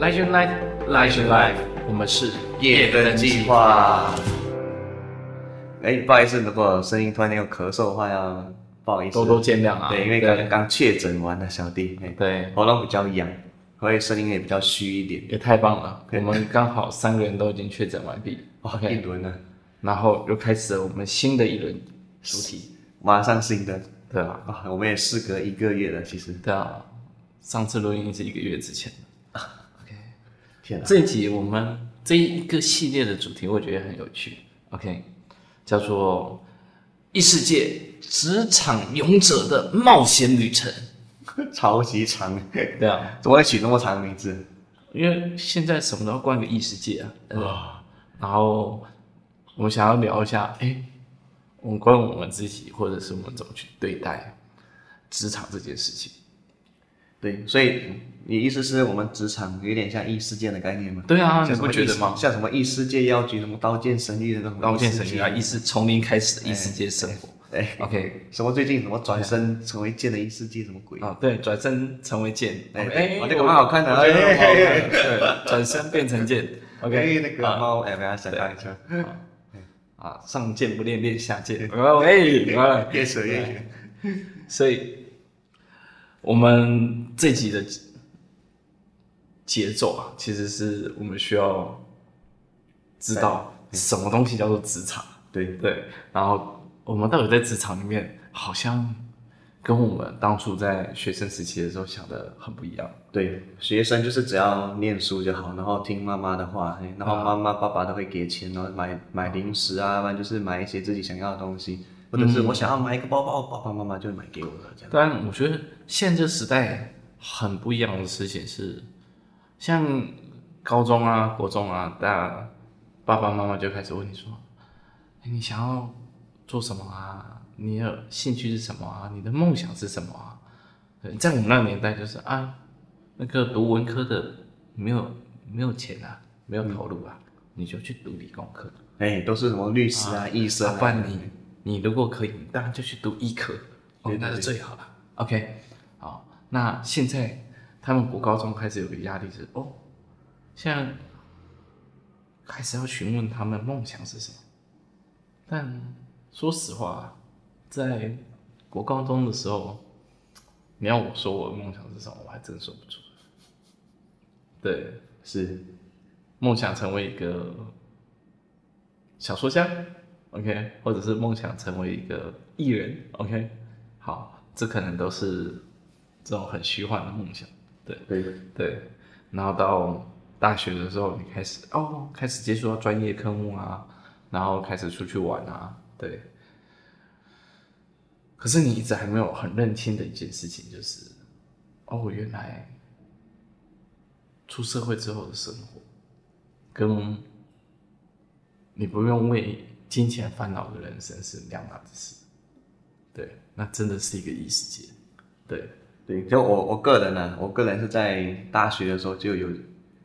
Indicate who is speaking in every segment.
Speaker 1: Light your life, light your life。我们是
Speaker 2: 夜灯计划。哎，不好意思，如果声音突然间有咳嗽的话，要不好意思，
Speaker 1: 多多见谅啊。
Speaker 2: 对，因为刚刚确诊完了，小弟。
Speaker 1: 对，
Speaker 2: 喉咙比较痒，所以声音也比较虚一点。
Speaker 1: 也太棒了，我们刚好三个人都已经确诊完毕。
Speaker 2: OK，一轮了，
Speaker 1: 然后又开始了我们新的一轮主题，
Speaker 2: 马上新的。
Speaker 1: 对啊，
Speaker 2: 啊，我们也事隔一个月了，其实。
Speaker 1: 对啊，上次录音是一个月之前。
Speaker 2: OK，天啊，
Speaker 1: 这一集我们这一个系列的主题，我觉得很有趣。OK，叫做异世界职场勇者的冒险旅程，
Speaker 2: 超级长。
Speaker 1: 对啊，
Speaker 2: 怎么会取那么长的名字？
Speaker 1: 因为现在什么都要冠个异世界啊。啊、哦，然后我们想要聊一下，哎，我们关于我们自己，或者是我们怎么去对待职场这件事情。
Speaker 2: 对，所以你意思是我们职场有点像异世界的概念吗？
Speaker 1: 对啊，你不觉得吗？
Speaker 2: 像什么异世界药局，什么刀剑神域的那种
Speaker 1: 刀剑神域啊，异世从零开始的异世界生活。
Speaker 2: 对，OK，什么最近什么转身成为剑的异世界什么鬼
Speaker 1: 啊？对，转身成为剑。
Speaker 2: 哎，这个蛮好看的，
Speaker 1: 对，转身变成剑。OK，
Speaker 2: 那个猫哎，大家想看一下。
Speaker 1: 啊，上剑不练练下剑。喂，
Speaker 2: 越扯越远。
Speaker 1: 所以。我们这集的节奏啊，其实是我们需要知道什么东西叫做职场。
Speaker 2: 对
Speaker 1: 对，然后我们到底在职场里面，好像跟我们当初在学生时期的时候想的很不一样。
Speaker 2: 对，学生就是只要念书就好，然后听妈妈的话，然后妈妈爸爸都会给钱，然后买买零食啊，不然就是买一些自己想要的东西。或者是我想要买一个包包，爸爸妈妈就会买给我了这样。
Speaker 1: 但我觉得现在这时代很不一样的事情是，像高中啊、国中啊，大家爸爸妈妈就开始问你说：“欸，你想要做什么啊？你的兴趣是什么啊？你的梦想是什么啊？”在我们那个年代就是啊，那个读文科的没有没有钱啊，没有投入啊，你就去读理工科。
Speaker 2: 哎，都是什么律师啊、医生啊，
Speaker 1: 不然你。你如果可以，当然就去读医科，哦，那是最好了。OK，好，那现在他们国高中开始有个压力是，哦，现在开始要询问他们梦想是什么。但说实话，在国高中的时候，你要我说我的梦想是什么，我还真说不出。对，是梦想成为一个小说家。OK，或者是梦想成为一个艺人，OK，好，这可能都是这种很虚幻的梦想，对对对。然后到大学的时候，你开始哦，开始接触到专业科目啊，然后开始出去玩啊，对。可是你一直还没有很认清的一件事情，就是哦，原来出社会之后的生活，跟你不用为。金钱烦恼的人生是两码子事，对，那真的是一个异世界，对。
Speaker 2: 对，就我我个人呢、啊，我个人是在大学的时候就有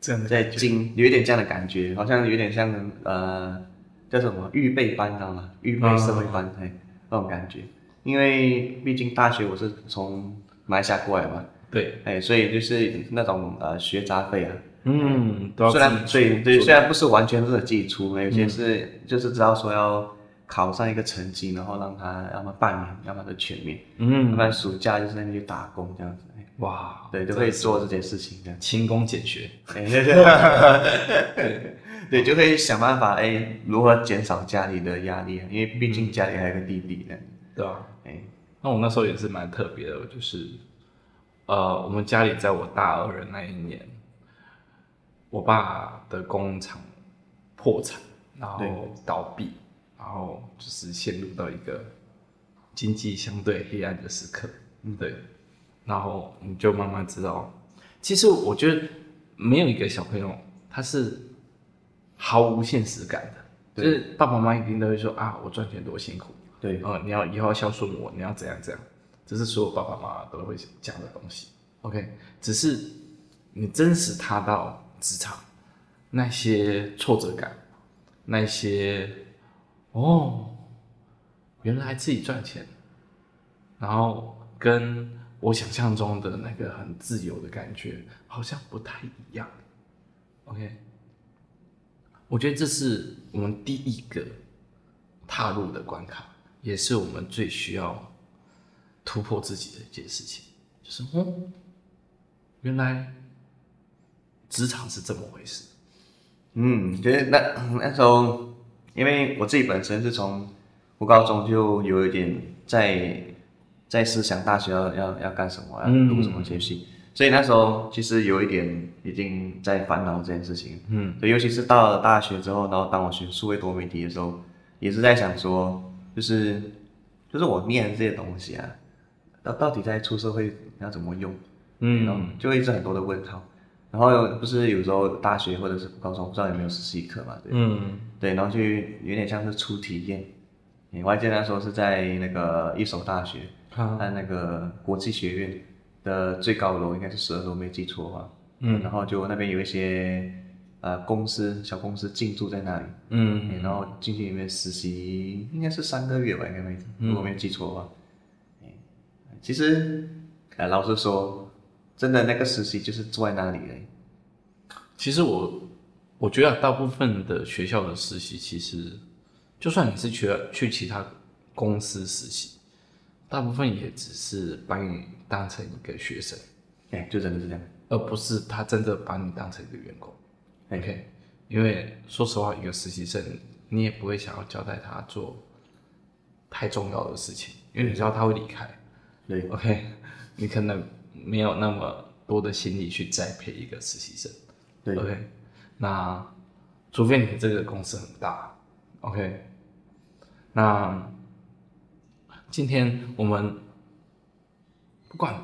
Speaker 2: 这样在经有一点这样的感觉，好像有点像呃叫什么预备班，知道吗？预备社会班，哎、嗯，那种感觉，因为毕竟大学我是从马来西亚过来嘛，
Speaker 1: 对，
Speaker 2: 哎，所以就是那种呃学杂费啊。
Speaker 1: 嗯，
Speaker 2: 虽然对对，虽然不是完全是自己出，有些是就是知道说要考上一个成绩，然后让他要么半年，要么就全面，嗯，要不然暑假就是在那边去打工这样子。
Speaker 1: 哇，
Speaker 2: 对，就会做这件事情这样，
Speaker 1: 勤工俭学，
Speaker 2: 对对。对，就会想办法哎，如何减少家里的压力，因为毕竟家里还有个弟弟呢，
Speaker 1: 对啊？哎，那我那时候也是蛮特别的，就是呃，我们家里在我大二的那一年。我爸的工厂破产，然后倒闭，然后就是陷入到一个经济相对黑暗的时刻。嗯，对。然后你就慢慢知道，其实我觉得没有一个小朋友他是毫无现实感的，就是爸爸妈妈一定都会说啊，我赚钱多辛苦。
Speaker 2: 对，
Speaker 1: 哦，你要以后要孝顺我，你要怎样怎样，这是所有爸爸妈妈都会讲的东西。OK，只是你真实踏到。职场那些挫折感，那些哦，原来自己赚钱，然后跟我想象中的那个很自由的感觉好像不太一样。OK，我觉得这是我们第一个踏入的关卡，也是我们最需要突破自己的一件事情，就是哦，原来职场是这么回事。
Speaker 2: 嗯，觉得那那时候，因为我自己本身是从读高中就有一点在在思想大学要要要干什么，要读什么学习，嗯，所以那时候其实有一点已经在烦恼这件事情。嗯，对，尤其是到了大学之后，然后当我学数位多媒体的时候，也是在想说，就是就是我念的这些东西啊，到到底在出社会要怎么用？嗯，然后就一直很多的问号。然后不是有时候大学或者是高中不知道有没有实习课嘛？对，嗯，对，然后就有点像是初体验。我还记得那时候是在那个一所大学，在、啊、那个国际学院的最高楼，应该是十二楼，没记错的话。嗯，然后就那边有一些呃公司小公司进驻在那里。嗯，然后进去里面实习，应该是三个月吧，应该没，如果没记错的话。嗯，其实，呃，老实说。真的那个实习就是坐在那里嘞。
Speaker 1: 其实我我觉得大部分的学校的实习，其实就算你是去去其他公司实习，大部分也只是把你当成一个学生，
Speaker 2: 哎，就真的是这样，
Speaker 1: 而不是他真的把你当成一个员工。OK，因为说实话，一个实习生你也不会想要交代他做太重要的事情，因为你知道他会离开。
Speaker 2: 对
Speaker 1: ，OK，你可能。没有那么多的心力去栽培一个实习生，
Speaker 2: 对
Speaker 1: ，OK，那除非你这个公司很大，OK，那今天我们不管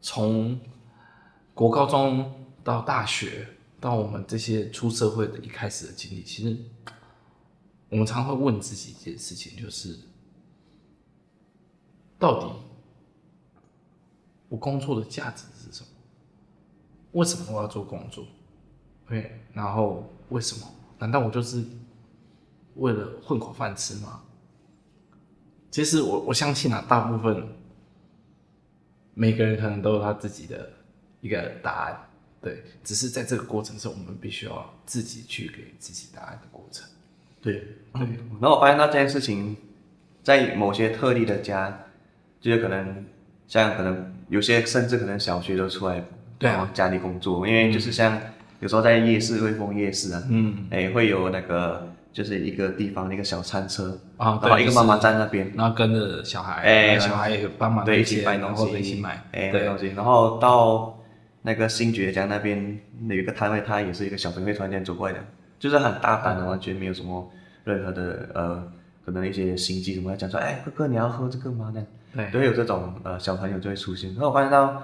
Speaker 1: 从国高中到大学，到我们这些出社会的一开始的经历，其实我们常会问自己一件事情，就是到底。我工作的价值是什么？为什么我要做工作？对，然后为什么？难道我就是为了混口饭吃吗？其实我我相信啊，大部分每个人可能都有他自己的一个答案，对，只是在这个过程中，我们必须要自己去给自己答案的过程。
Speaker 2: 对，对。然后我发现到这件事情，在某些特例的家，就是可能像可能。有些甚至可能小学都出来，对啊，家里工作，因为就是像有时候在夜市，威风夜市啊，嗯，哎，会有那个就是一个地方一个小餐车啊，然后一个妈妈在那边，
Speaker 1: 然后跟着小孩，哎，小孩也帮忙
Speaker 2: 对一起买东西，
Speaker 1: 一起买，
Speaker 2: 哎，对东西，然后到那个新觉江那边有一个摊位，他也是一个小朋友突然间走过来的，就是很大胆的，完全没有什么任何的呃，可能一些心机什么，讲说，哎，哥哥你要喝这个吗？那样。对，都会有这种呃小朋友就会出现。然后我发现到，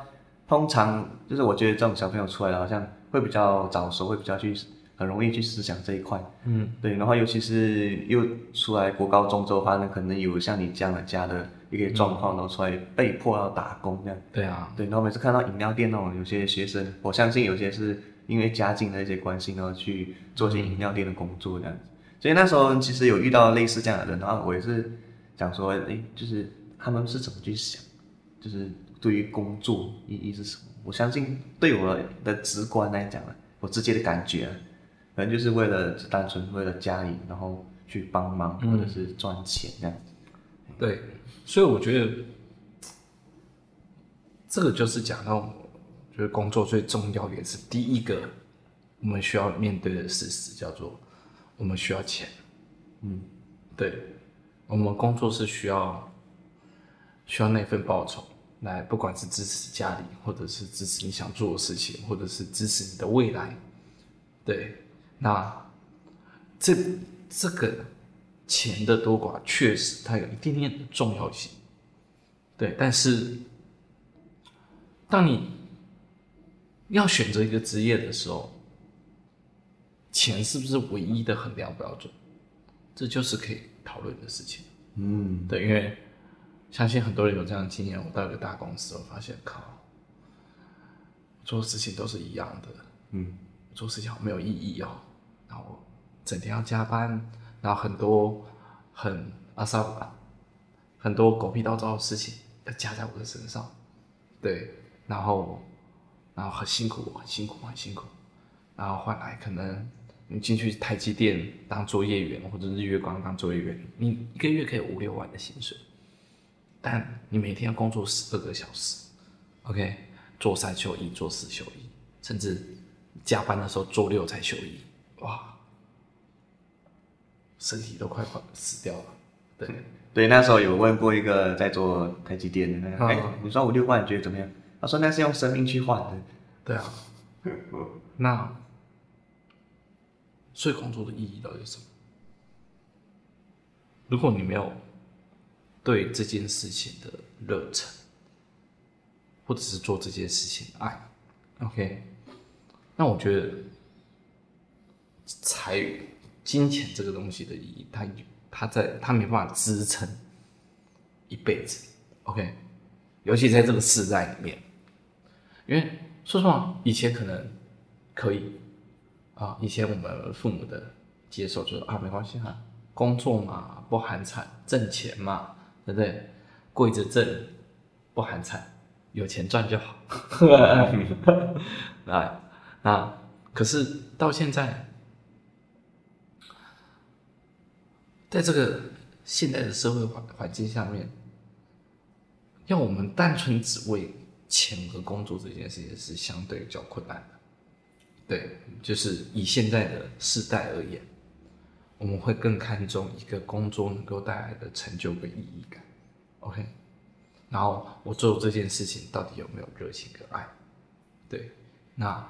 Speaker 2: 通常就是我觉得这种小朋友出来了，好像会比较早熟，会比较去很容易去思想这一块。嗯，对。然后尤其是又出来国高中之后，发现可能有像你这样的家的一个状况，然后出来被迫要打工这样。
Speaker 1: 对啊。
Speaker 2: 对，然后每次看到饮料店那种有些学生，我相信有些是因为家境的一些关系，然后去做些饮料店的工作这样子。所以那时候其实有遇到类似这样的人，然后我也是想说，哎，就是。他们是怎么去想？就是对于工作意义是什么？我相信对我的直观来讲呢，我直接的感觉，可能就是为了单纯为了家里，然后去帮忙或者是赚钱这样子。
Speaker 1: 嗯。对，所以我觉得这个就是讲到，就是工作最重要也是第一个我们需要面对的事实，叫做我们需要钱。嗯，对，我们工作是需要。需要那份报酬来，不管是支持家里，或者是支持你想做的事情，或者是支持你的未来。对，那这这个钱的多寡，确实它有一点点的重要性。对，但是当你要选择一个职业的时候，钱是不是唯一的衡量标准？这就是可以讨论的事情。嗯，对，因为。相信很多人有这样的经验。我到一个大公司，我发现靠，做事情都是一样的，嗯，做事情好没有意义哦。然后整天要加班，然后很多很阿萨很多狗屁倒灶的事情要加在我的身上，对，然后，然后很辛苦，很辛苦，很辛苦，然后换来可能你进去台积电当作业员，或者日月光当作业员，你一个月可以五六万的薪水，但你每天要工作十二个小时，OK，做三休一，做四休一，甚至加班的时候做六才休一，哇！身体都快快死掉了，对
Speaker 2: 对，那时候有问过一个在做台积电的，哎、嗯，你说五六万，你觉得怎么样？他说那是用生命去换的，
Speaker 1: 对啊，那所以工作的意义到底是什么？如果你没有对这件事情的热忱，或者是做这件事情的爱，OK，那我觉得才有。金钱这个东西的意义，它它在它没办法支撑一辈子，OK，尤其在这个时代里面，因为说实话，以前可能可以啊，以前我们父母的接受就是啊，没关系哈，工作嘛不寒碜，挣钱嘛，对不对？跪着挣不寒碜，有钱赚就好。来，那可是到现在。在这个现代的社会环环境下面，要我们单纯只为钱和工作这件事情是相对比较困难的。对，就是以现在的世代而言，我们会更看重一个工作能够带来的成就跟意义感。OK，然后我做这件事情到底有没有热情跟爱？对，那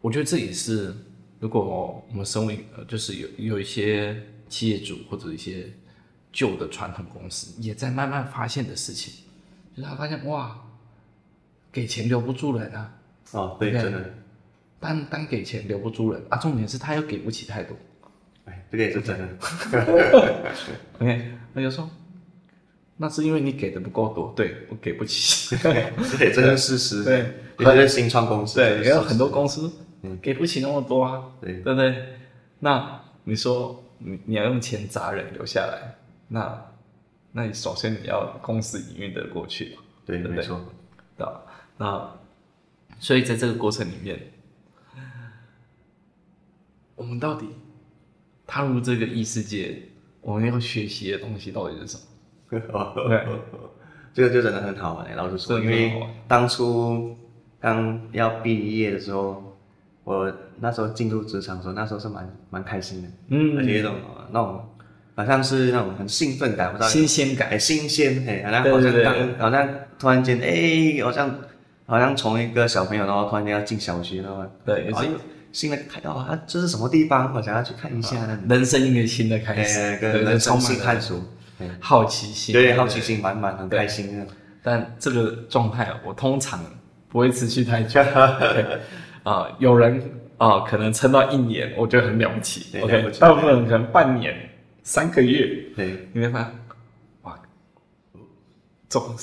Speaker 1: 我觉得这也是如果我们身为，就是有有一些。企业主或者一些旧的传统公司也在慢慢发现的事情，就是他发现哇，给钱留不住人啊！
Speaker 2: 哦，对，真的，
Speaker 1: 单单给钱留不住人啊！重点是他又给不起太多，
Speaker 2: 哎，这个也是真的。
Speaker 1: OK，那就说，那是因为你给的不够多，对我给不起，
Speaker 2: 对，这是事实。
Speaker 1: 对，
Speaker 2: 尤其是新创公司，
Speaker 1: 对，也有很多公司给不起那么多啊，对，对不对？那你说。你你要用钱砸人留下来，那那你首先你要公司营运的过去，
Speaker 2: 对，对，对，没错，
Speaker 1: 对，那所以在这个过程里面，我们到底踏入这个异世界，我们要学习的东西到底是什么？对，
Speaker 2: 这个就真的很好玩，老实说，因为当初刚要毕业的时候。我那时候进入职场的时候，那时候是蛮蛮开心的，嗯，而且那种那种好像是那种很兴奋感，不知道
Speaker 1: 新鲜感，
Speaker 2: 哎，新鲜，哎，好像好像刚好像突然间，哎，好像好像从一个小朋友，然后突然间要进小学了，
Speaker 1: 对，
Speaker 2: 好像新的看到啊，这是什么地方？我想要去看一下，
Speaker 1: 人生一个新的开始，
Speaker 2: 跟人生新探索，
Speaker 1: 好奇心，
Speaker 2: 对，好奇心满满，很开心。
Speaker 1: 但这个状态，我通常不会持续太久。啊、呃，有人啊、呃，可能撑到一年，我觉得很了不起。对 OK，大部分人可能半年、三个月。对，你会发现，哇，怎么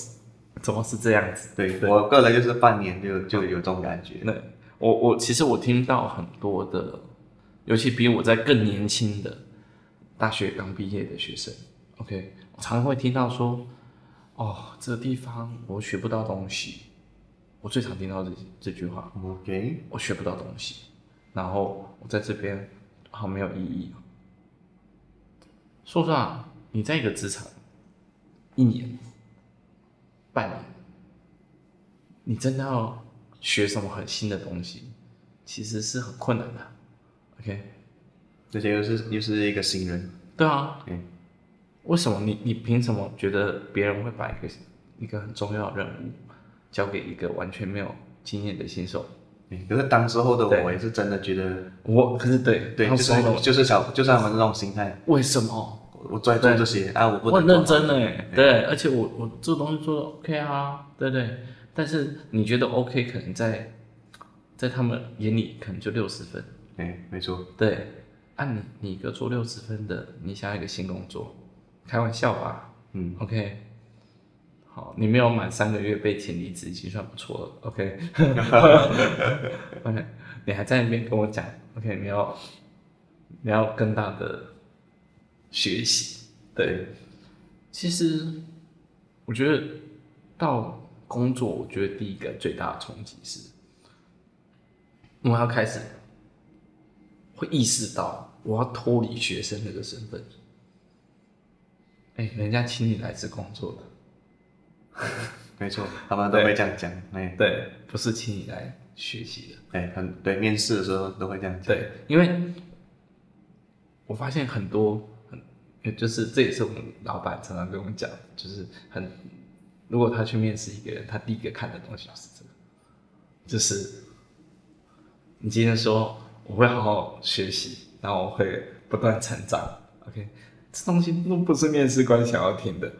Speaker 1: 怎么是这样子？
Speaker 2: 对，对我个人就是半年就就有这种感觉。
Speaker 1: 那我我其实我听到很多的，尤其比我在更年轻的大学刚毕业的学生，OK，我常常会听到说，哦，这个地方我学不到东西。我最常听到这这句话
Speaker 2: ，OK，
Speaker 1: 我学不到东西，然后我在这边好没有意义。说实话，你在一个职场一年、半年，你真的要学什么很新的东西，其实是很困难的。OK，
Speaker 2: 而且又是又是一个新人。
Speaker 1: 对啊，嗯，为什么你你凭什么觉得别人会把一个一个很重要的任务？交给一个完全没有经验的新手，
Speaker 2: 可是当时候的我也是真的觉得
Speaker 1: 我，可是对
Speaker 2: 对，就是就是小，就是他们那种心态。
Speaker 1: 为什么？
Speaker 2: 我在做这些啊？我不
Speaker 1: 我很认真哎，对，而且我我这个东西做的 OK 啊，对不对？但是你觉得 OK，可能在在他们眼里可能就六十分，
Speaker 2: 哎，没错，
Speaker 1: 对，按你你一个做六十分的，你想要一个新工作，开玩笑吧？嗯，OK。好，你没有满三个月被请离职，已经算不错了。OK，OK，你还在那边跟我讲，OK，你要你要更大的学习。对，其实我觉得到工作，我觉得第一个最大的冲击是，我要开始会意识到我要脱离学生那个身份。哎、欸，人家请你来是工作的，
Speaker 2: 没错，他们都会这样讲。哎，
Speaker 1: 对，不是请你来学习的。
Speaker 2: 哎，很对，面试的时候都会这样讲。
Speaker 1: 对，因为我发现很多。就是这也是我们老板常常跟我们讲，就是很，如果他去面试一个人，他第一个看的东西就是这个，就是你今天说我会好好学习，然后我会不断成长，OK，这东西都不是面试官想要听的，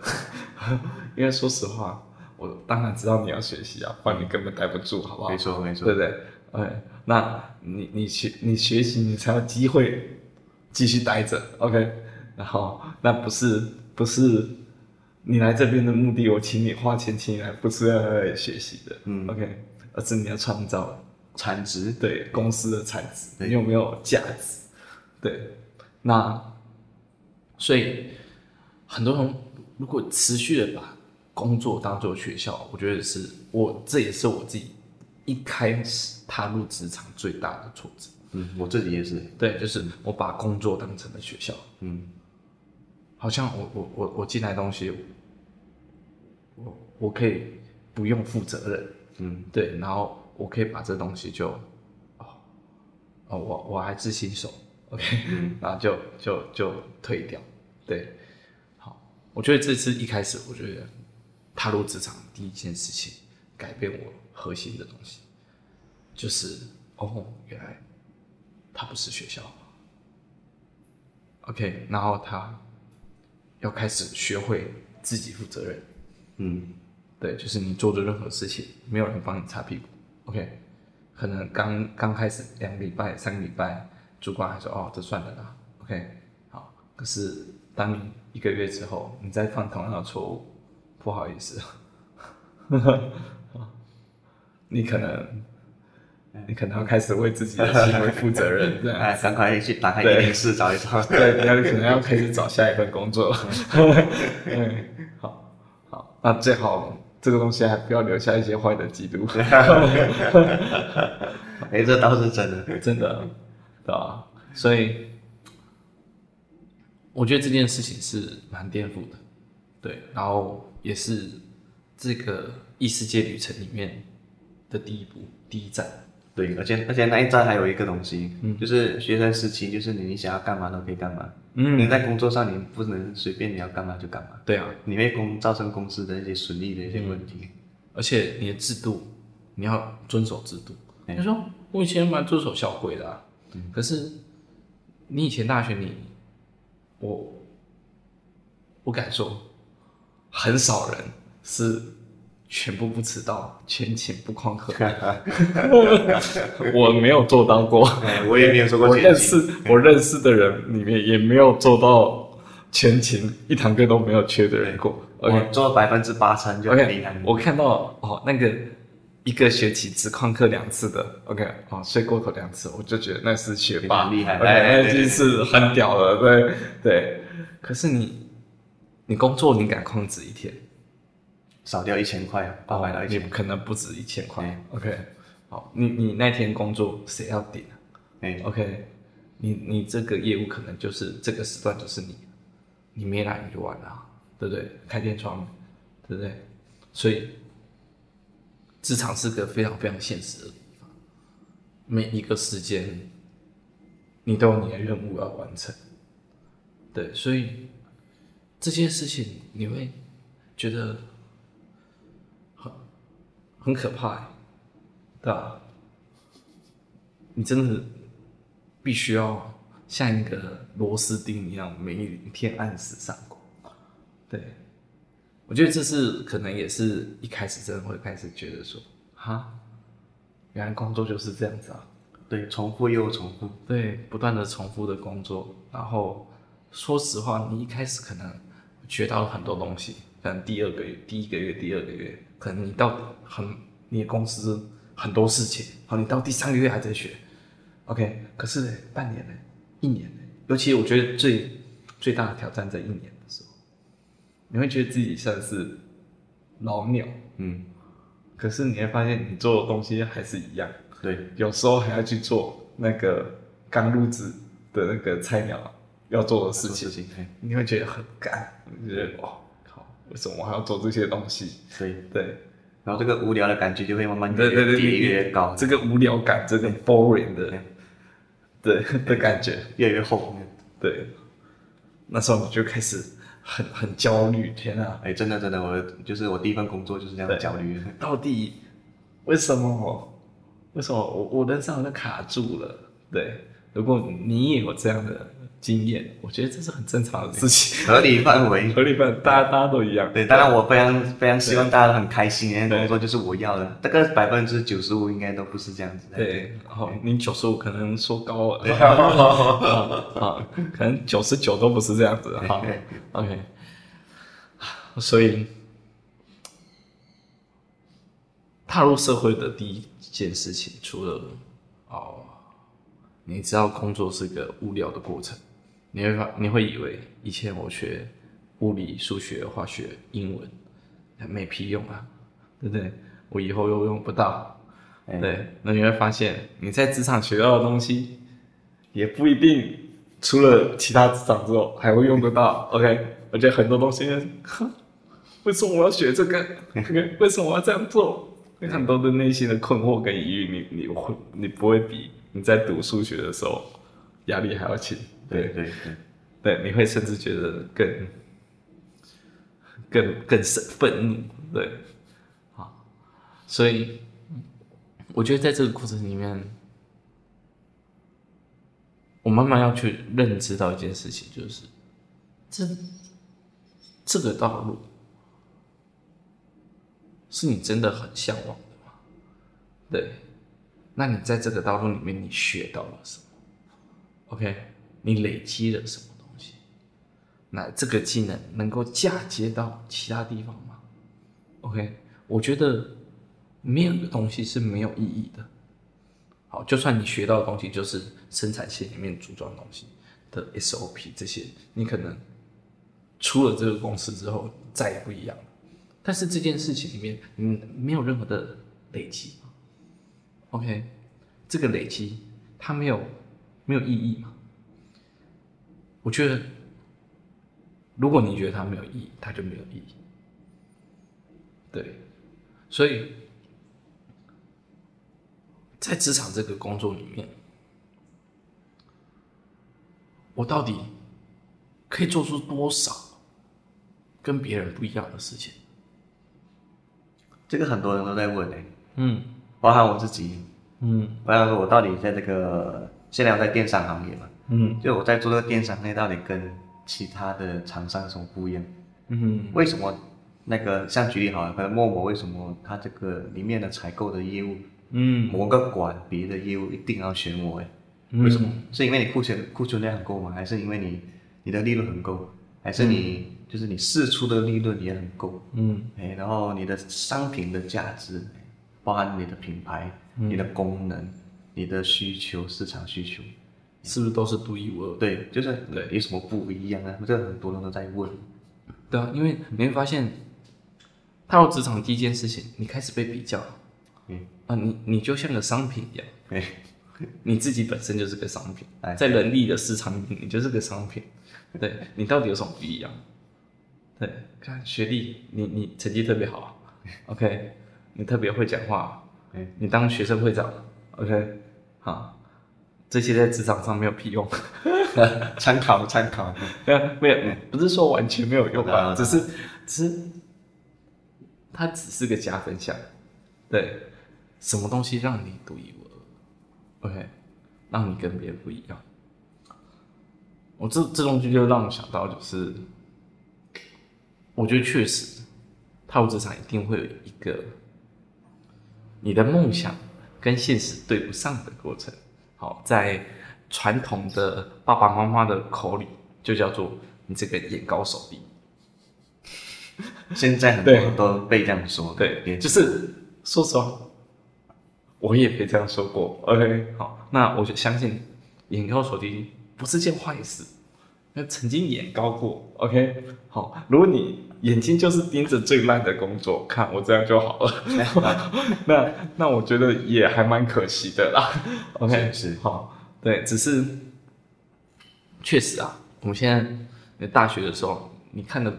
Speaker 1: 因为说实话，我当然知道你要学习啊，不然你根本待不住，好不好？
Speaker 2: 没错没错，
Speaker 1: 对不对？OK，那你你学你学习，你才有机会继续待着，OK。然后，那不是不是你来这边的目的，我请你花钱请你来，不是要来学习的，嗯，OK，而是你要创造产值，对公司的产值，你有没有价值？对，那所以很多人如果持续的把工作当做学校，我觉得是我这也是我自己一开始踏入职场最大的挫折。
Speaker 2: 嗯，我自己也是，
Speaker 1: 对，就是我把工作当成了学校，嗯。好像我我我我进来东西，我我可以不用负责任，嗯，对，然后我可以把这东西就，哦，哦，我我还是新手，OK，嗯，然后就就就退掉，对，好，我觉得这次一开始，我觉得踏入职场第一件事情，改变我核心的东西，就是哦，原来他不是学校，OK，然后他。要开始学会自己负责任，嗯，对，就是你做的任何事情，没有人帮你擦屁股，OK？可能刚刚开始两个礼拜、三个礼拜，主管还说哦，这算了啦，OK？好，可是当你一个月之后，你再犯同样的错误，不好意思，你可能。你可能要开始为自己的行为负责任，对，
Speaker 2: 哎，赶快去打开一零四找一找，
Speaker 1: 对，你要可能要开始找下一份工作，嗯，好，好，那最好这个东西还不要留下一些坏的记录，
Speaker 2: 哎，这倒是真的，
Speaker 1: 真的，对吧？所以我觉得这件事情是蛮颠覆的，对，然后也是这个异世界旅程里面的第一步，第一站。
Speaker 2: 对，而且而且那一站还有一个东西，嗯，就是学生时期，就是你你想要干嘛都可以干嘛，嗯，你在工作上你不能随便你要干嘛就干嘛，
Speaker 1: 对啊，
Speaker 2: 你会公造成公司的一些损益的一些问题，嗯，
Speaker 1: 而且你的制度你要遵守制度。你，嗯，说我以前蛮遵守校规的，啊，嗯，可是你以前大学你我我敢说很少人是。全部不迟到，全勤不旷课。我没有做到过，
Speaker 2: 我也没有做过。
Speaker 1: 我认识我认识的人里面也没有做到全勤，一堂课都没有缺的人过。
Speaker 2: 我做到百分之八成就很厉害。
Speaker 1: 我看到哦，那个一个学期只旷课两次的，OK，哦，睡过头两次，我就觉得那是学霸，
Speaker 2: 厉害，
Speaker 1: 那已经是很屌了，对对。可是你你工作你敢旷职一天？
Speaker 2: 少掉一千块，八百到一千，
Speaker 1: 你可能不止一千块。OK，好，你你那天工作谁要顶？哎，OK，你你这个业务可能就是这个时段就是你，你没来你就完了，对不对？开天窗，对不对？所以，职场是个非常非常现实的地方，每一个时间，你都有你的任务要完成。对，所以这件事情你会觉得。很很可怕，欸，对吧？你真的必须要像一个螺丝钉一样，每一天按时上工。对，我觉得这是可能也是一开始真的会开始觉得说，哈，原来工作就是这样子啊。
Speaker 2: 对，重复又重复。
Speaker 1: 对，不断的重复的工作，然后说实话，你一开始可能学到了很多东西。可能第二个月、第一个月、第二个月，可能你到很你的公司很多事情，好，你到第三个月还在学，OK，可是呢，半年呢，一年呢，尤其我觉得最最大的挑战在一年你会觉得自己像是老鸟，
Speaker 2: 嗯，
Speaker 1: 可是你会发现你做的东西还是一样，
Speaker 2: 对，
Speaker 1: 有时候还要去做那个刚入职的那个菜鸟要做的事情，
Speaker 2: 事情
Speaker 1: 你会觉得很干，你觉得哦靠，为什么我还要做这些东西？
Speaker 2: 对
Speaker 1: 对，
Speaker 2: 然后这个无聊的感觉就会慢慢越越越越高，
Speaker 1: 这个无聊感，这个 boring 的，对的感觉。
Speaker 2: 越来越厚，
Speaker 1: 对，那时候你就开始。很很焦虑，天啊！
Speaker 2: 哎、欸，真的真的，我就是我第一份工作就是这样焦虑。
Speaker 1: 到底为什么？为什么我我人生好像卡住了？对，如果你也有这样的经验，我觉得这是很正常的事情，
Speaker 2: 合理范围，
Speaker 1: 合理范围，大家大家都一样。
Speaker 2: 对，当然我非常非常希望大家都很开心，因为工作就是我要的。大概百分之九十五应该都不是这样子的。
Speaker 1: 对，然后你九十五可能说高了，啊，可能九十九都不是这样子的。好，OK。所以踏入社会的第一件事情，除了哦，你知道工作是个无聊的过程，你会发你会以为以前我学物理、数学、化学、英文没屁用啊，对不对？我以后又用不到，欸、对，那你会发现你在职场学到的东西也不一定，除了其他职场之后还会用得到。OK，而且很多东西，为什么我要学这个?为什么我要这样做？很多的内心的困惑跟疑虑，你你会你不会比你在读数学的时候压力还要轻？
Speaker 2: 对对对，
Speaker 1: 对，你会甚至觉得更更更是愤怒。对，啊，所以我觉得在这个过程里面，我慢慢要去认知到一件事情，就是这这个道路。是你真的很向往的吗？对，那你在这个道路里面，你学到了什么？OK，你累积了什么东西？那这个技能能够嫁接到其他地方吗？OK，我觉得没有的东西是没有意义的。好，就算你学到的东西就是生产线里面组装东西的 SOP 这些，你可能出了这个公司之后再也不一样了。但是这件事情里面，嗯，没有任何的累积，OK，这个累积它没有没有意义吗？我觉得，如果你觉得它没有意义，它就没有意义。对，所以在职场这个工作里面，我到底可以做出多少跟别人不一样的事情？
Speaker 2: 这个很多人都在问诶，
Speaker 1: 嗯，
Speaker 2: 包含我自己，
Speaker 1: 嗯，
Speaker 2: 包含说我到底在这个现在我在电商行业嘛，
Speaker 1: 嗯，
Speaker 2: 就我在做这个电商行业到底跟其他的厂商有什么不一样？
Speaker 1: 嗯，为什么
Speaker 2: 那个像举例好了，可能陌陌为什么它这个里面的采购的业务，
Speaker 1: 嗯，
Speaker 2: 某个管别的业务一定要选我为什么？是因为你库存库存量很够吗？还是因为你你的利润很够？还是你？嗯就是你试出的利润也很够，
Speaker 1: 嗯，
Speaker 2: 哎，然后你的商品的价值，包含你的品牌、嗯、你的功能、你的需求、市场需求，
Speaker 1: 是不是都是独一无二？
Speaker 2: 对，就是对，有什么不一样啊？这很多人都在问。
Speaker 1: 对啊，因为你会发现，踏入职场第一件事情，你开始被比较，
Speaker 2: 嗯。
Speaker 1: 啊，你你就像个商品一样，
Speaker 2: 哎，
Speaker 1: 你自己本身就是个商品，在人力的市场里，你就是个商品，对，你到底有什么不一样？对，看学历，你你成绩特别好，OK，你特别会讲话，你当学生会长，OK，好，这些在职场上没有屁用，
Speaker 2: 参 考参考，
Speaker 1: 没有 没有，不是说完全没有用吧，只是只是它只是个加分项，对，什么东西让你独一无二，OK，让你跟别人不一样，我这这东西就让我想到就是。我觉得确实，踏入职场一定会有一个你的梦想跟现实对不上的过程。好，在传统的爸爸妈妈的口里，就叫做你这个眼高手低。
Speaker 2: 现在很多人都被这样说，
Speaker 1: 对，就是说实话，我也被这样说过。OK，好，那我就相信眼高手低不是件坏事。那曾经眼高过，OK，好。如果你眼睛就是盯着最烂的工作看，我这样就好了。那那我觉得也还蛮可惜的啦。OK，好，对，只是确实啊，我们现在在大学的时候，你看的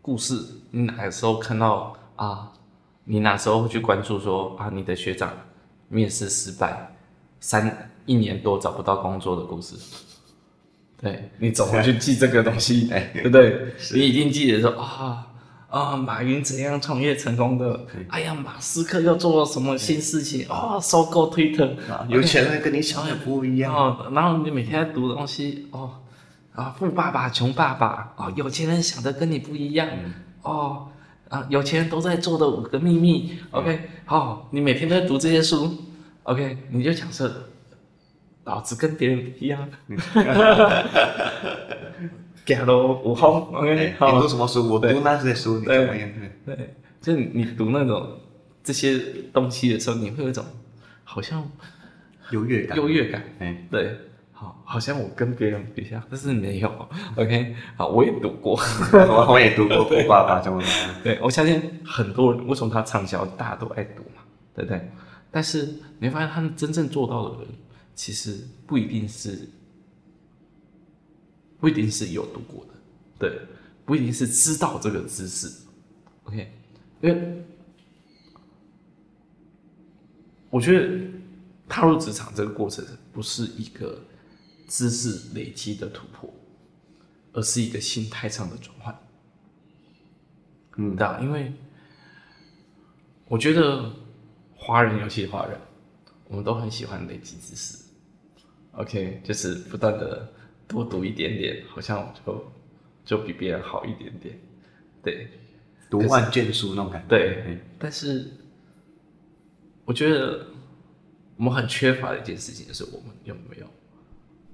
Speaker 1: 故事，你哪个时候看到啊？你哪时候会去关注说啊，你的学长面试失败，三一年多找不到工作的故事？对，你走回去记这个东西，对不对？你已经记得说啊啊，马云怎样创业成功的？哎呀，马斯克又做了什么新事情？哦，收购 Twitter，
Speaker 2: 有钱人跟你想的不一样。
Speaker 1: 哦，然后你每天在读东西，哦啊，富爸爸穷爸爸，哦，有钱人想的跟你不一样，哦啊，有钱人都在做的五个秘密。OK，好，你每天都在读这些书，OK，你就假设。老子跟别人不一样，走路有风。OK，
Speaker 2: 你读什么书？我读那些书，你怎么样？
Speaker 1: 对，就你读那种这些东西的时候，你会有一种好像
Speaker 2: 优越感，
Speaker 1: 优越感。哎，对，好，好像我跟别人不一样，但是没有。OK，好，我也读过，
Speaker 2: 我也读过《富爸爸穷爸爸》。
Speaker 1: 对，我相信很多人，为什么他畅销，大家都爱读嘛，对不对？但是你会发现，他们真正做到的人。其实不一定是，不一定是有读过的，对，不一定是知道这个知识，OK，因为我觉得踏入职场这个过程不是一个知识累积的突破，而是一个心态上的转换。嗯，对，因为我觉得华人，尤其华人，我们都很喜欢累积知识。OK，就是不断的多读一点点，好像就就比别人好一点点，对，
Speaker 2: 读万卷书那种感觉。
Speaker 1: 对，嗯、但是我觉得我们很缺乏的一件事情，就是我们有没有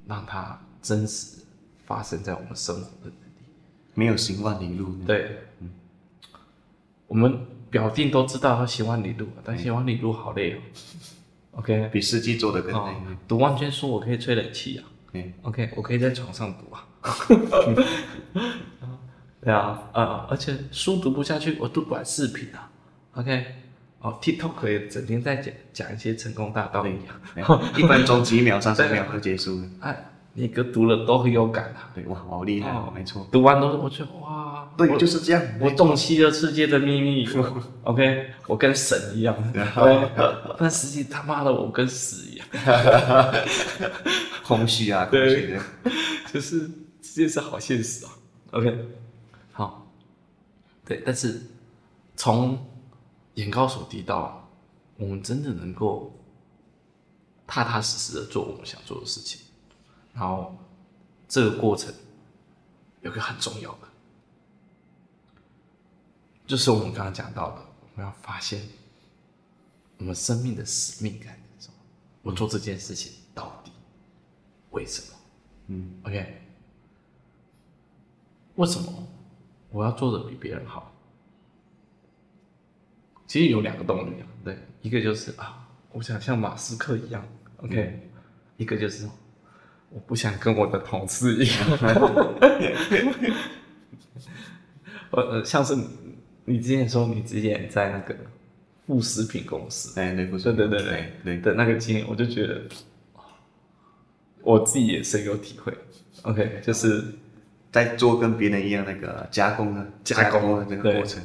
Speaker 1: 让它真实发生在我们生活的能力？
Speaker 2: 没有行万里路。
Speaker 1: 对，嗯，我们表定都知道要行万里路，但行万里路好累哦。OK，
Speaker 2: 比司机做的更累。
Speaker 1: 读万卷书，我可以吹冷气啊。OK，我可以在床上读啊。对啊，呃，而且书读不下去，我读短视频啊。OK，哦，TikTok 可以整天在讲讲一些成功大道理啊，
Speaker 2: 一分钟几秒、三十 秒就结束了。
Speaker 1: 哎，你个读了都很有感啊。
Speaker 2: 对，哇，好厉害，哦没
Speaker 1: 错。读完都是，我觉得哇。
Speaker 2: 对，就是这样。
Speaker 1: 我洞悉了世界的秘密。OK，我跟神一样。但实际他妈的，我跟屎一样。
Speaker 2: 空虚啊，
Speaker 1: 对，就是这件事好现实啊。OK，好。对，但是从眼高手低到我们真的能够踏踏实实的做我们想做的事情，然后这个过程有个很重要的。就是我们刚刚讲到的，我们要发现我们生命的使命感是什么？我做这件事情到底为什么？嗯，OK，为什么我要做的比别人好？其实有两个动力啊，对，一个就是啊，我想像马斯克一样，OK，嗯，一个就是我不想跟我的同事一样，我 呃，像是。你之前说你之前在那个副食品公司，
Speaker 2: 哎，对，对
Speaker 1: 对对对对的那个经验，我就觉得，我自己也深有体会。OK，就是
Speaker 2: 在做跟别人一样那个加工的加工的这个过程，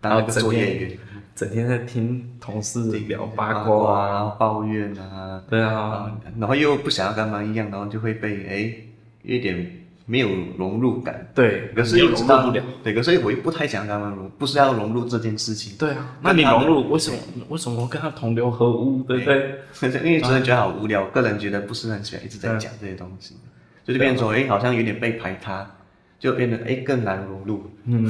Speaker 1: 然后整天整天在听同事聊八卦啊、
Speaker 2: 抱怨啊，
Speaker 1: 对啊，
Speaker 2: 然后又不想要跟他们一样，然后就会被哎有点。没有融入感，
Speaker 1: 对，
Speaker 2: 可是又知道不了，对，可是我又不太想跟他们融，不是要融入这件事情。
Speaker 1: 对啊，那你融入为什么？为什么我跟他同流合污？对不对？
Speaker 2: 因为真的觉得好无聊，个人觉得不是很喜欢一直在讲这些东西，就就变成说，哎，好像有点被排他，就变得哎更难融入。
Speaker 1: 嗯，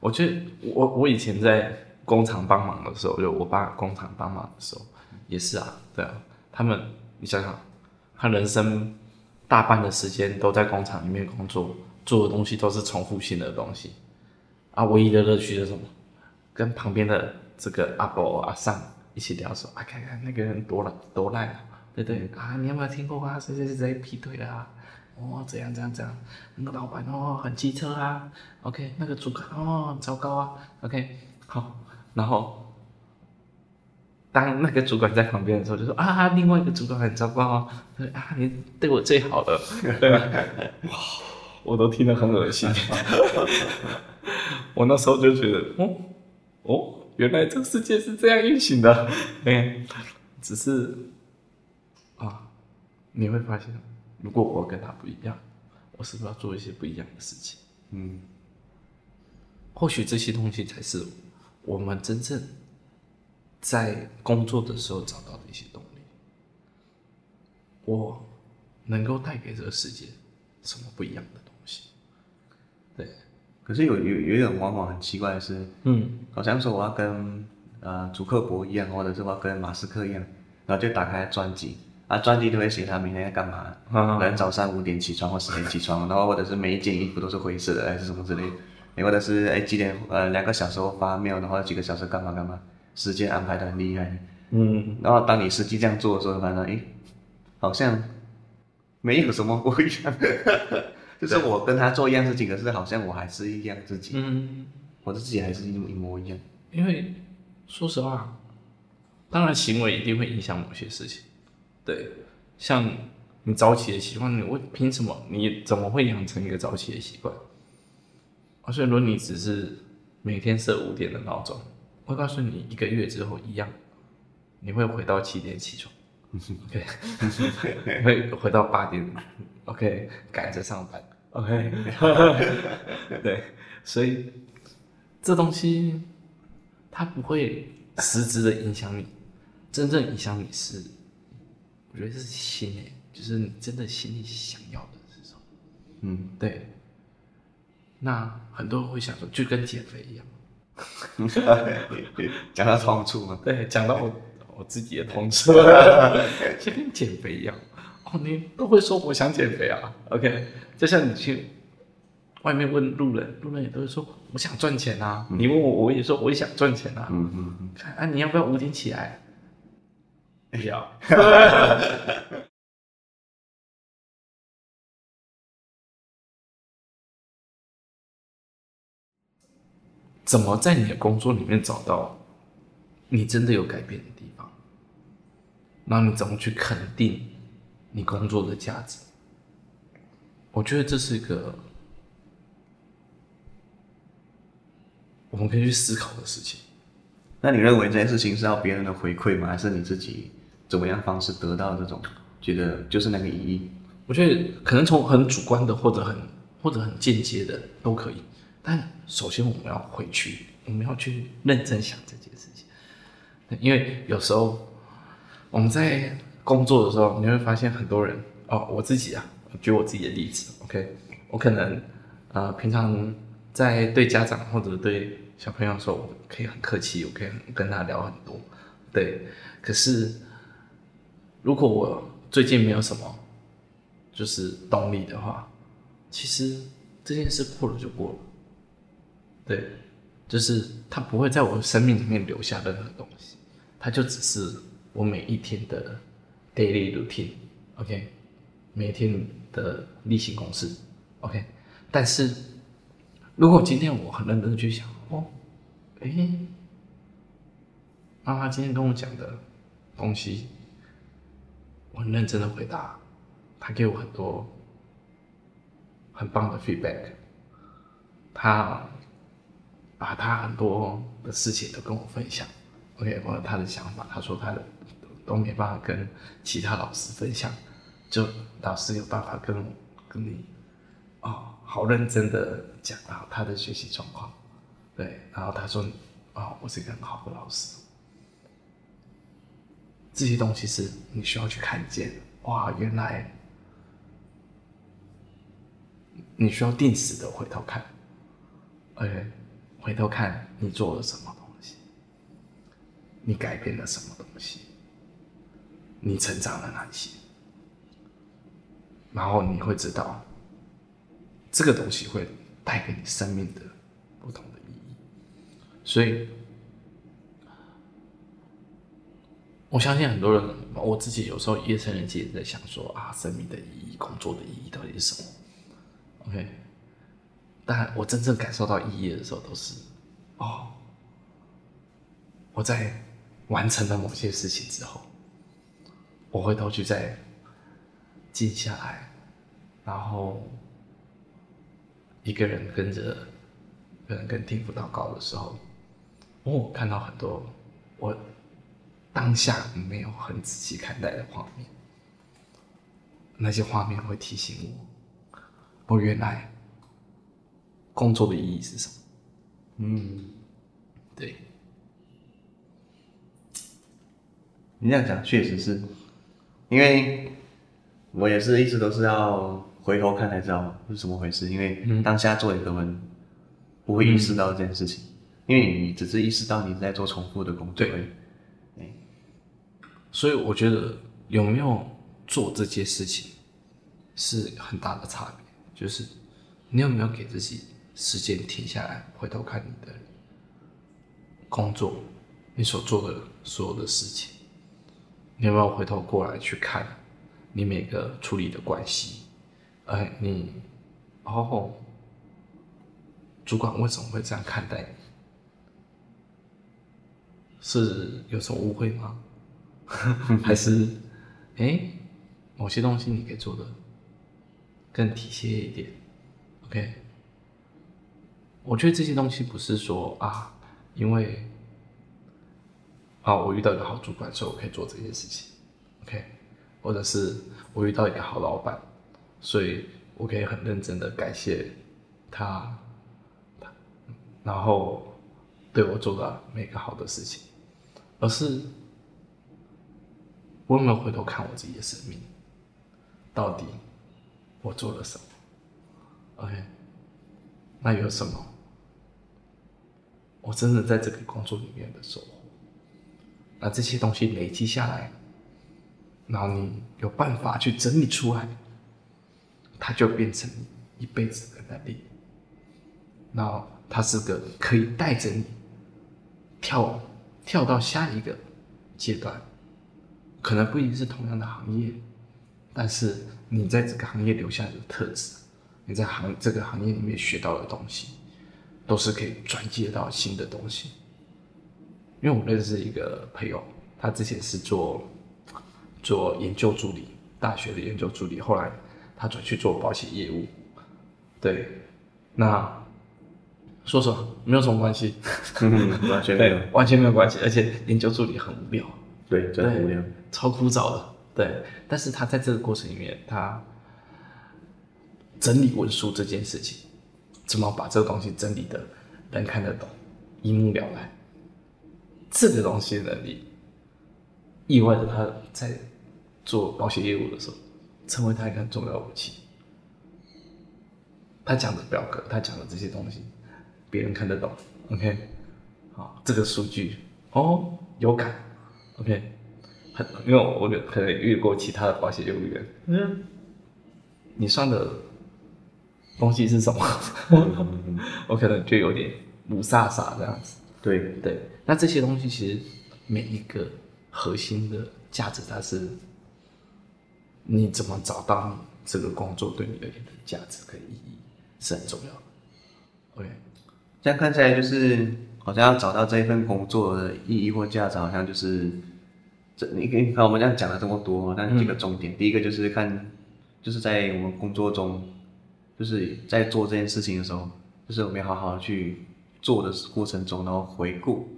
Speaker 1: 我觉得我我以前在工厂帮忙的时候，就我爸工厂帮忙的时候也是啊，对啊，他们你想想，他人生。大半的时间都在工厂里面工作，做的东西都是重复性的东西，啊，唯一的乐趣是什么？跟旁边的这个阿伯阿桑一起聊说，啊，看看那个人多烂多烂啊，对对，啊，你有没有听过啊？谁谁谁谁劈腿了啊？哦，这样这样这样，那个老板哦很机车啊，OK，那个主管哦糟糕啊，OK，好，然后当那个主管在旁边的时候，就说啊，另外一个主管很糟糕啊，对啊，你对我最好了，对吧？哇，我都听得很恶心，我那时候就觉得，哦哦，原来这个世界是这样运行的，哎，只是啊，你会发现。如果我跟他不一样，我是不是要做一些不一样的事情？嗯，或许这些东西才是我们真正在工作的时候找到的一些动力。我能够带给这个世界什么不一样的东西？对。
Speaker 2: 可是有有有一种往往很奇怪的是，嗯，好像说我要跟呃祖克伯一样，或者是我要跟马斯克一样，然后就打开专辑。啊，专辑都会写他明天要干嘛，可能早上五点起床或十点起床，然后或者是每一件衣服都是灰色的，还是什么之类的，或者是哎几点呃两个小时后发 mail，然后几个小时干嘛干嘛，时间安排的很厉害。嗯，然后当你实际这样做的时候，发现哎，好像没有什么不一样，就是我跟他做一样事情，可是好像我还是一样自己，嗯，我的自己还是一模一模一样。
Speaker 1: 因为说实话，当然行为一定会影响某些事情。对，像你早起的习惯，你为凭什么？你怎么会养成一个早起的习惯？而且如果你只是每天设五点的闹钟，我告诉你，一个月之后一样，你会回到七点起床，OK，会回到八点，OK，赶着上班，OK，对，所以这东西它不会实质的影响你，真正影响你是。我觉得是心诶，就是你真的心里想要的是什么？嗯，对。那很多人会想说，就跟减肥一样，
Speaker 2: 讲到痛处吗？
Speaker 1: 对，讲到我我自己的痛处，就跟减肥一样。哦，你都会说我想减肥啊？OK，就像你去外面问路人，路人也都会说我想赚钱啊。嗯、你问我，我也说我也想赚钱啊。嗯嗯嗯。看啊，你要不要五点起来？不要。怎么在你的工作里面找到你真的有改变的地方？那你怎么去肯定你工作的价值？我觉得这是一个我们可以去思考的事情。
Speaker 2: 那你认为这件事情是要别人的回馈吗？还是你自己？怎么样方式得到这种觉得就是那个意义？
Speaker 1: 我觉得可能从很主观的或者很或者很间接的都可以。但首先我们要回去，我们要去认真想这件事情。因为有时候我们在工作的时候，你会发现很多人哦，我自己啊，举我自己的例子，OK，我可能呃平常在对家长或者对小朋友的时候，我可以很客气，我可以跟他聊很多，对，可是。如果我最近没有什么就是动力的话，其实这件事过了就过了。对，就是它不会在我生命里面留下任何东西，它就只是我每一天的 daily routine，OK，每天的例行公事，OK。但是如果今天我很认真的去想，哦，哎，妈妈今天跟我讲的东西。我很认真的回答，他给我很多很棒的 feedback，他把他很多的事情都跟我分享，OK，或者他的想法，他说他的都没办法跟其他老师分享，就老师有办法跟跟你哦，好认真的讲到他的学习状况，对，然后他说哦，我是一个很好的老师。这些东西是你需要去看见，哇，原来你需要定时的回头看，OK，回头看你做了什么东西，你改变了什么东西，你成长了哪些，然后你会知道这个东西会带给你生命的不同的意义，所以。我相信很多人，我自己有时候夜深人静也在想说啊，生命的意义、工作的意义到底是什么？OK，但我真正感受到意义的时候，都是哦，我在完成了某些事情之后，我回头去再静下来，然后一个人跟着，可能跟天父祷告的时候，哦，看到很多我。当下没有很仔细看待的画面，那些画面会提醒我，我原来工作的意义是什么？嗯，对。
Speaker 2: 你这样讲确实是，因为我也是一直都是要回头看才知道是怎么回事，因为当下做的根本不会意识到这件事情，嗯、因为你只是意识到你在做重复的工作。对。
Speaker 1: 所以我觉得有没有做这件事情是很大的差别，就是你有没有给自己时间停下来，回头看你的工作，你所做的所有的事情，你有没有回头过来去看你每个处理的关系？哎，你哦，主管为什么会这样看待你？是有什么误会吗？还是，哎、某些东西你可以做的更体贴一点，OK？我觉得这些东西不是说啊，因为啊，我遇到一个好主管，所以我可以做这件事情，OK？或者是我遇到一个好老板，所以我可以很认真的感谢他，然后对我做的每个好的事情，而是。我有没有回头看我自己的生命？到底我做了什么？OK，那有什么？我真的在这个工作里面的收获？那这些东西累积下来，然后你有办法去整理出来，它就变成你一辈子的能力。然后它是个可以带着你跳跳到下一个阶段。可能不一定是同样的行业，但是你在这个行业留下的特质，你在行这个行业里面学到的东西，都是可以转接到新的东西。因为我认识一个朋友，他之前是做做研究助理，大学的研究助理，后来他转去做保险业务。对，那说实话没有什么关系，
Speaker 2: 完全没有，
Speaker 1: 完全没有关系，而且研究助理很无聊。
Speaker 2: 对，真的无聊，
Speaker 1: 超枯燥的。对，但是他在这个过程里面，他整理文书这件事情，怎么把这个东西整理的能看得懂，一目了然，这个东西的能力，意外的他在做保险业务的时候，成为他一个很重要的武器。他讲的表格，他讲的这些东西，别人看得懂。OK，好，这个数据哦，有感。OK，很，因为我可能遇过其他的保险业务员，嗯，你算的东西是什么？我可能就有点五煞煞这样子。
Speaker 2: 对
Speaker 1: 对，那这些东西其实每一个核心的价值，它是你怎么找到这个工作对你而言的价值跟意义是很重要的。OK，
Speaker 2: 这样看起来就是。好像要找到这一份工作的意义或价值，好像就是这你可以看我们这样讲了这么多，但几个重点，嗯、第一个就是看，就是在我们工作中，就是在做这件事情的时候，就是我们要好好去做的过程中，然后回顾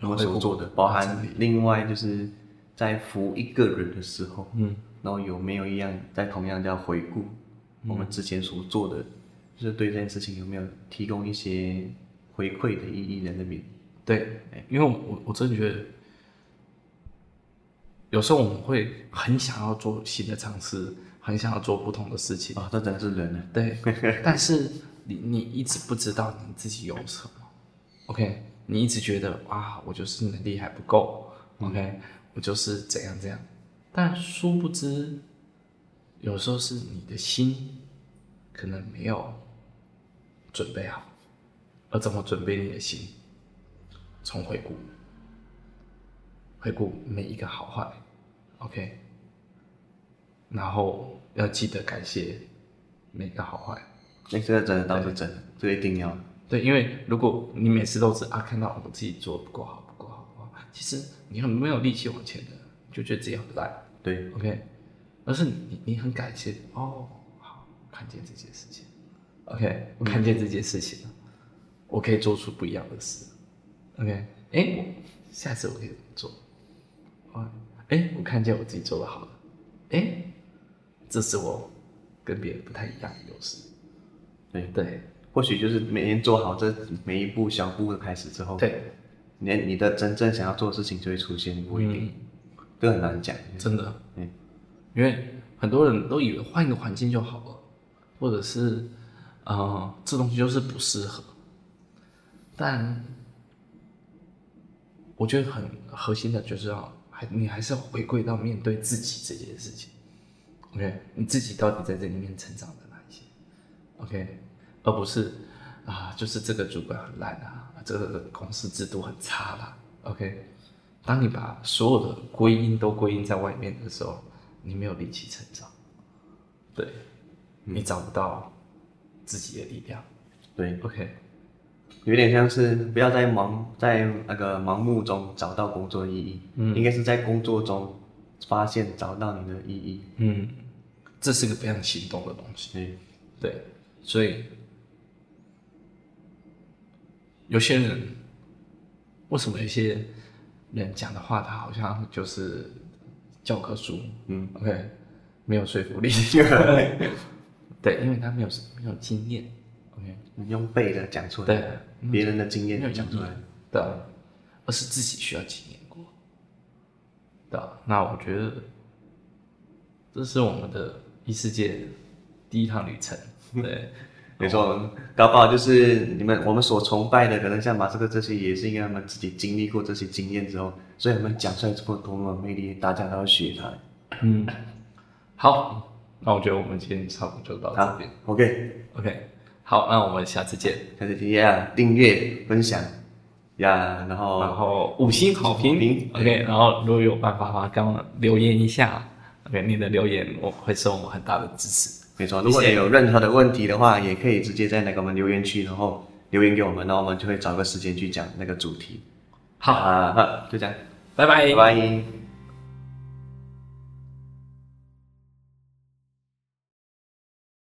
Speaker 2: 我们所做的，包含另外就是在服务一个人的时候，嗯，然后有没有一样在同样叫回顾我们之前所做的，嗯、就是对这件事情有没有提供一些。回馈的意义在那边，
Speaker 1: 对，因为我我真的觉得，有时候我们会很想要做新的尝试，很想要做不同的事情
Speaker 2: 啊，这真是人呢。
Speaker 1: 对，但是你你一直不知道你自己有什么，OK？你一直觉得啊，我就是能力还不够，OK？我就是怎样怎样，但殊不知，有时候是你的心可能没有准备好。而怎么准备你的心？从回顾，回顾每一个好坏，OK，然后要记得感谢每个好坏。
Speaker 2: 那这个真的倒是真的，这个一定要。
Speaker 1: 对，因为如果你每次都是啊看到我自己做的不够好，不够好，不好，其实你很没有力气往前的，就觉得自己很烂。
Speaker 2: 对
Speaker 1: ，OK，而是你你很感谢哦，好，看见这件事情，OK，我看见这件事情了，嗯、我可以做出不一样的事，OK，哎，我下次我可以怎么做？啊，哎，我看见我自己做的好了，哎，这是我跟别人不太一样的优势。
Speaker 2: 对。对，或许就是每天做好这每一步小步的开始之后，
Speaker 1: 对，
Speaker 2: 你你的真正想要做的事情就会出现，不一定，这、嗯、很难讲，
Speaker 1: 真的，嗯，因为很多人都以为换一个环境就好了，或者是，呃，这东西就是不适合，但我觉得很核心的就是要还你还是要回归到面对自己这件事情，OK，你自己到底在这里面成长了哪一些。OK，而不是啊，就是这个主管很烂啊，这个公司制度很差啦。OK，当你把所有的归因都归因在外面的时候，你没有力气成长，对，你找不到自己的力量。
Speaker 2: 对
Speaker 1: ，OK，
Speaker 2: 有点像是不要在盲在那个盲目中找到工作意义，嗯，应该是在工作中发现找到你的意义。
Speaker 1: 嗯，这是个非常行动的东西。对，对。所以，有些人为什么有些人讲的话，他好像就是教科书，嗯，OK，没有说服力，对，因为他没有没有经验，OK，
Speaker 2: 你用背的讲出来，
Speaker 1: 对，
Speaker 2: 别人的经验没有讲出来，
Speaker 1: 对，而是自己需要经验那我觉得这是我们的异世界第一趟旅程。对，
Speaker 2: 没错，搞不好就是你们我们所崇拜的，可能像马斯克这些，也是因为他们自己经历过这些经验之后，所以他们讲出来这么多么魅力，大家都要学他。
Speaker 1: 嗯，好，那我觉得我们今天差不多就到这边。
Speaker 2: OK，OK，
Speaker 1: 好，那我们下次见，
Speaker 2: 下次见呀，订阅、分享呀，然后
Speaker 1: 然后五星好评，OK，然后如果有办法的话，给我们留言一下，OK，你的留言我会受我们很大的支持。
Speaker 2: 没错，如果你有任何的问题的话，也可以直接在那个我们留言区，然后留言给我们，然后我们就会找个时间去讲那个主题。
Speaker 1: 好啊，
Speaker 2: 好，就这样，
Speaker 1: 拜拜，
Speaker 2: 拜拜。